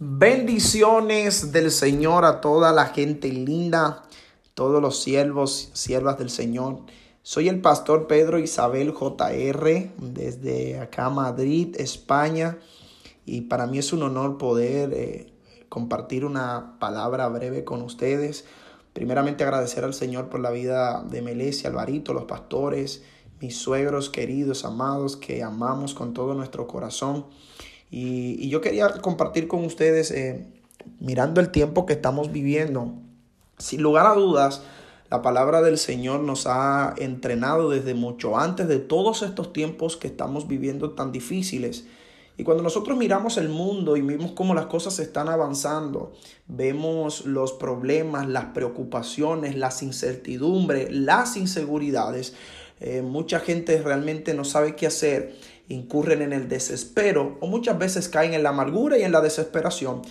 Bendiciones del Señor a toda la gente linda, todos los siervos, siervas del Señor. Soy el pastor Pedro Isabel JR desde acá Madrid, España. Y para mí es un honor poder eh, compartir una palabra breve con ustedes. Primeramente agradecer al Señor por la vida de Melesia, Alvarito, los pastores, mis suegros queridos, amados, que amamos con todo nuestro corazón. Y, yo quería compartir con ustedes, eh, mirando el tiempo que estamos viviendo, sin lugar a dudas, la palabra del Señor nos ha entrenado desde mucho antes de todos estos tiempos que estamos viviendo tan difíciles. Y cuando nosotros miramos el mundo y vemos cómo las cosas están avanzando, vemos los problemas, las preocupaciones, las incertidumbres, las inseguridades, eh, mucha gente realmente no sabe qué hacer incurren en el desespero o muchas veces caen en la amargura y en la desesperación.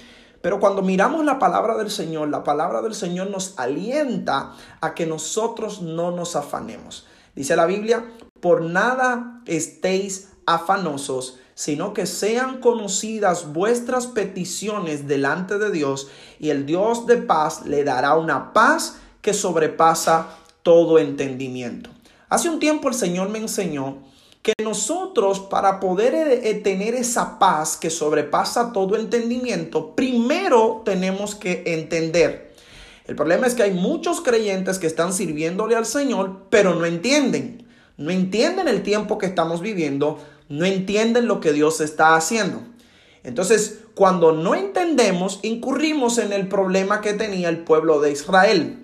Pero cuando miramos la palabra del Señor, la palabra del Señor nos alienta a que nosotros no nos afanemos. Dice la Biblia, por nada estéis afanosos, sino que sean conocidas vuestras peticiones delante de Dios y el Dios de paz le dará una paz que sobrepasa todo entendimiento. Hace un tiempo el Señor me enseñó que nosotros para poder eh, eh, tener esa paz que sobrepasa todo entendimiento, primero tenemos que entender. El problema es que hay muchos creyentes que están sirviéndole al Señor, pero no entienden. No entienden el tiempo que estamos viviendo, no entienden lo que Dios está haciendo. Entonces, cuando no entendemos, incurrimos en el problema que tenía el pueblo de Israel.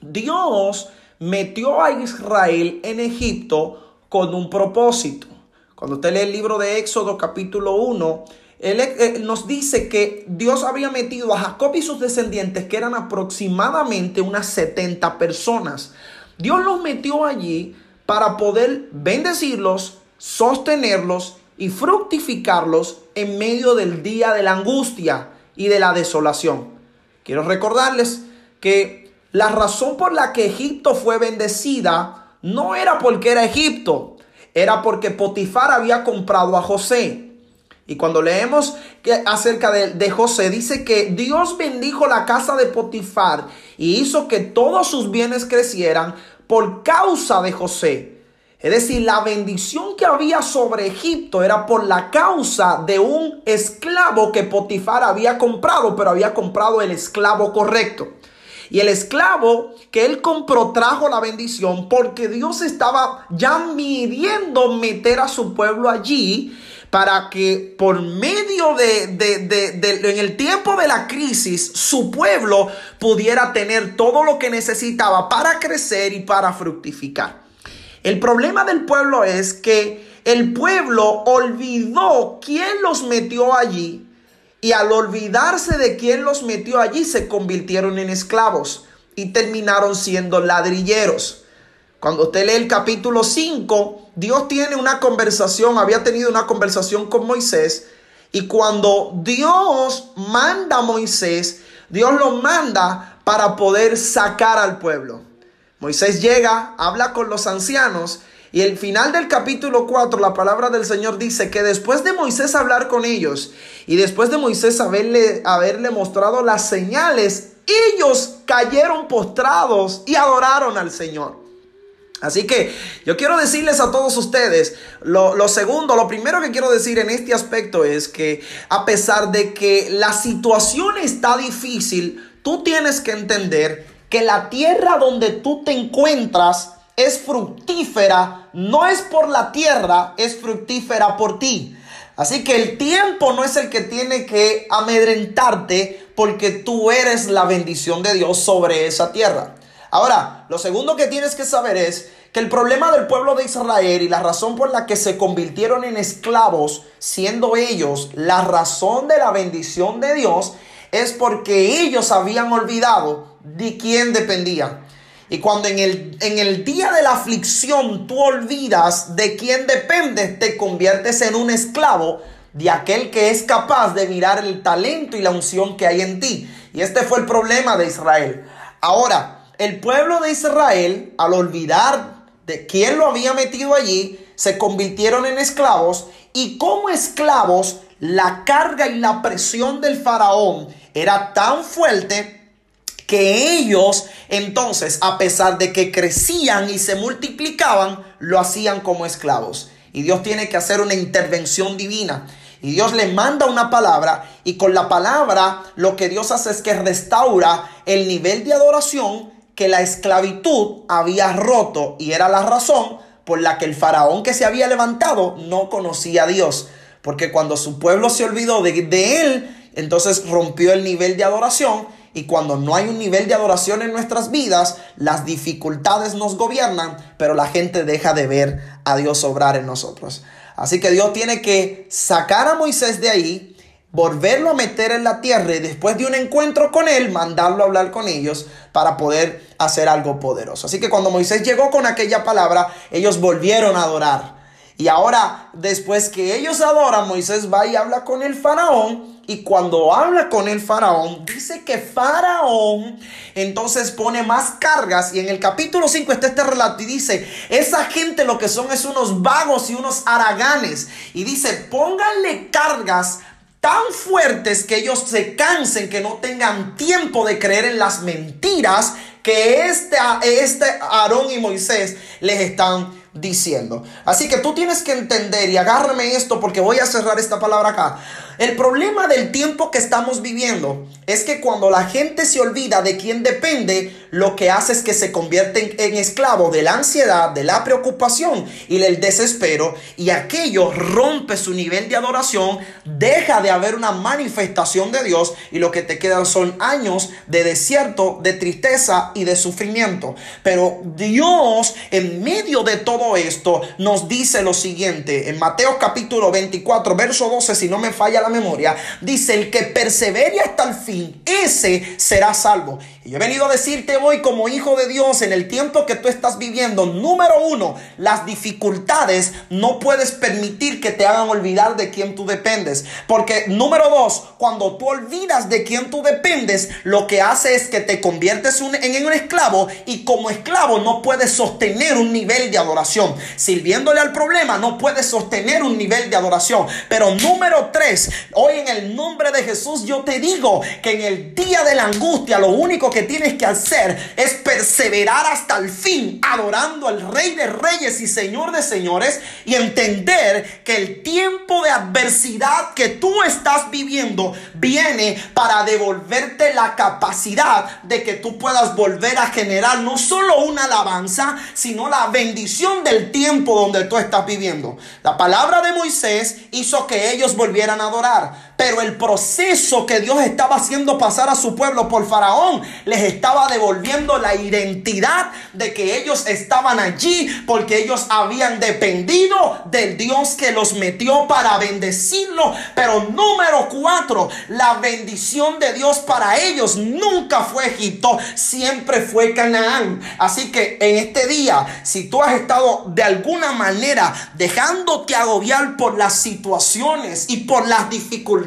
Dios metió a Israel en Egipto con un propósito. Cuando usted lee el libro de Éxodo capítulo 1, él, eh, nos dice que Dios había metido a Jacob y sus descendientes, que eran aproximadamente unas 70 personas. Dios los metió allí para poder bendecirlos, sostenerlos y fructificarlos en medio del día de la angustia y de la desolación. Quiero recordarles que la razón por la que Egipto fue bendecida no era porque era Egipto, era porque Potifar había comprado a José. Y cuando leemos que acerca de, de, José, dice que Dios bendijo la casa de Potifar y hizo que todos sus bienes crecieran por causa de José. Es decir, la bendición que había sobre Egipto era por la causa de un esclavo que Potifar había comprado, pero había comprado el esclavo correcto. Y el esclavo que él compró trajo la bendición porque Dios estaba ya midiendo meter a su pueblo allí para que por medio de, de, en el tiempo de la crisis, su pueblo pudiera tener todo lo que necesitaba para crecer y para fructificar. El problema del pueblo es que el pueblo olvidó quién los metió allí y al olvidarse de quién los metió allí, se convirtieron en esclavos y terminaron siendo ladrilleros. Cuando usted lee el capítulo 5, Dios tiene una conversación, había tenido una conversación con Moisés. Y cuando Dios manda a Moisés, Dios lo manda para poder sacar al pueblo. Moisés llega, habla con los ancianos y el final del capítulo 4, la palabra del Señor dice que después de Moisés hablar con ellos y después de Moisés haberle, haberle mostrado las señales, ellos cayeron postrados y adoraron al Señor. Así que yo quiero decirles a todos ustedes, lo, lo, segundo, lo primero que quiero decir en este aspecto es que a pesar de que la situación está difícil, tú tienes que entender que la tierra donde tú te encuentras es fructífera, no es por la tierra, es fructífera por ti. Así que el tiempo no es el que tiene que amedrentarte porque tú eres la bendición de Dios sobre esa tierra. Ahora, lo segundo que tienes que saber es que el problema del pueblo de Israel y la razón por la que se convirtieron en esclavos, siendo ellos la razón de la bendición de Dios, es porque ellos habían olvidado de quién dependía. Y cuando en el, en el día de la aflicción tú olvidas de quién dependes, te conviertes en un esclavo de aquel que es capaz de mirar el talento y la unción que hay en ti. Y este fue el problema de Israel. Ahora, el pueblo de Israel, al olvidar de quién lo había metido allí, se convirtieron en esclavos y como esclavos la carga y la presión del faraón era tan fuerte que ellos entonces, a pesar de que crecían y se multiplicaban, lo hacían como esclavos. Y Dios tiene que hacer una intervención divina. Y Dios le manda una palabra y con la palabra lo que Dios hace es que restaura el nivel de adoración que la esclavitud había roto y era la razón por la que el faraón que se había levantado no conocía a Dios. Porque cuando su pueblo se olvidó de, de él, entonces rompió el nivel de adoración y cuando no hay un nivel de adoración en nuestras vidas, las dificultades nos gobiernan, pero la gente deja de ver a Dios obrar en nosotros. Así que Dios tiene que sacar a Moisés de ahí, volverlo a meter en la tierra y después de un encuentro con él, mandarlo a hablar con ellos para poder hacer algo poderoso. Así que cuando Moisés llegó con aquella palabra, ellos volvieron a adorar. Y ahora, después que ellos adoran, Moisés va y habla con el faraón y cuando habla con el faraón, dice que faraón entonces pone más cargas. Y en el capítulo 5 está este relato y dice, esa gente lo que son es unos vagos y unos haraganes. Y dice, pónganle cargas tan fuertes que ellos se cansen, que no tengan tiempo de creer en las mentiras que este, este Aarón y Moisés les están diciendo. Así que tú tienes que entender y agárrame esto porque voy a cerrar esta palabra acá. El problema del tiempo que estamos viviendo es que cuando la gente se olvida de quién depende, lo que hace es que se convierten en esclavo de la ansiedad, de la preocupación y del desespero y aquello rompe su nivel de adoración, deja de haber una manifestación de Dios y lo que te quedan son años de desierto, de tristeza y de sufrimiento. Pero Dios en medio de todo esto nos dice lo siguiente en Mateo capítulo 24, verso 12, si no me falla la memoria, dice el que persevere hasta el fin, ese será salvo. Y yo he venido a decirte hoy como hijo de Dios en el tiempo que tú estás viviendo, número uno, las dificultades no puedes permitir que te hagan olvidar de quién tú dependes. Porque número dos, cuando tú olvidas de quién tú dependes, lo que hace es que te conviertes en un esclavo y como esclavo no puedes sostener un nivel de adoración. Sirviéndole al problema no puedes sostener un nivel de adoración. Pero número tres, hoy en el nombre de Jesús yo te digo que en el día de la angustia lo único que que tienes que hacer es perseverar hasta el fin, adorando al Rey de Reyes y Señor de Señores, y entender que el tiempo de adversidad que tú estás viviendo viene para devolverte la capacidad de que tú puedas volver a generar no solo una alabanza, sino la bendición del tiempo donde tú estás viviendo. La palabra de Moisés hizo que ellos volvieran a adorar. Pero el proceso que Dios estaba haciendo pasar a su pueblo por Faraón les estaba devolviendo la identidad de que ellos estaban allí porque ellos habían dependido del Dios que los metió para bendecirlo. Pero número cuatro, la bendición de Dios para ellos nunca fue Egipto, siempre fue Canaán. Así que en este día, si tú has estado de alguna manera dejándote agobiar por las situaciones y por las dificultades,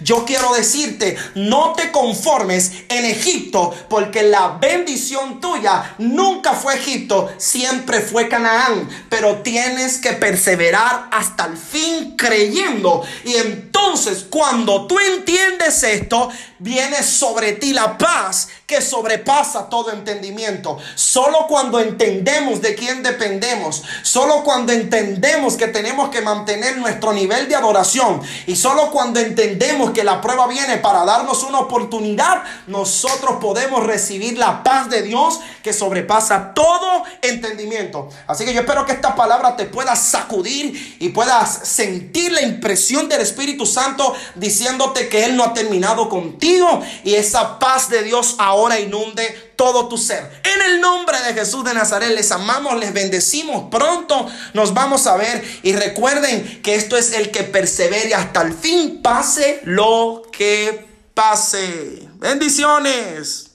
yo quiero decirte, no te conformes en Egipto, porque la bendición tuya nunca fue Egipto, siempre fue Canaán. Pero tienes que perseverar hasta el fin creyendo. Y entonces cuando tú entiendes esto, viene sobre ti la paz que sobrepasa todo entendimiento. Solo cuando entendemos de quién dependemos, solo cuando entendemos que tenemos que mantener nuestro nivel de adoración y solo cuando entendemos que la prueba viene para darnos una oportunidad, nosotros podemos recibir la paz de Dios que sobrepasa todo entendimiento. Así que yo espero que esta palabra te pueda sacudir y puedas sentir la impresión del Espíritu Santo diciéndote que Él no ha terminado contigo y esa paz de Dios ahora inunde todo tu ser. En el nombre de Jesús de Nazaret les amamos, les bendecimos. Pronto nos vamos a ver y recuerden que esto es el que persevere hasta el fin, pase lo que pase. Bendiciones.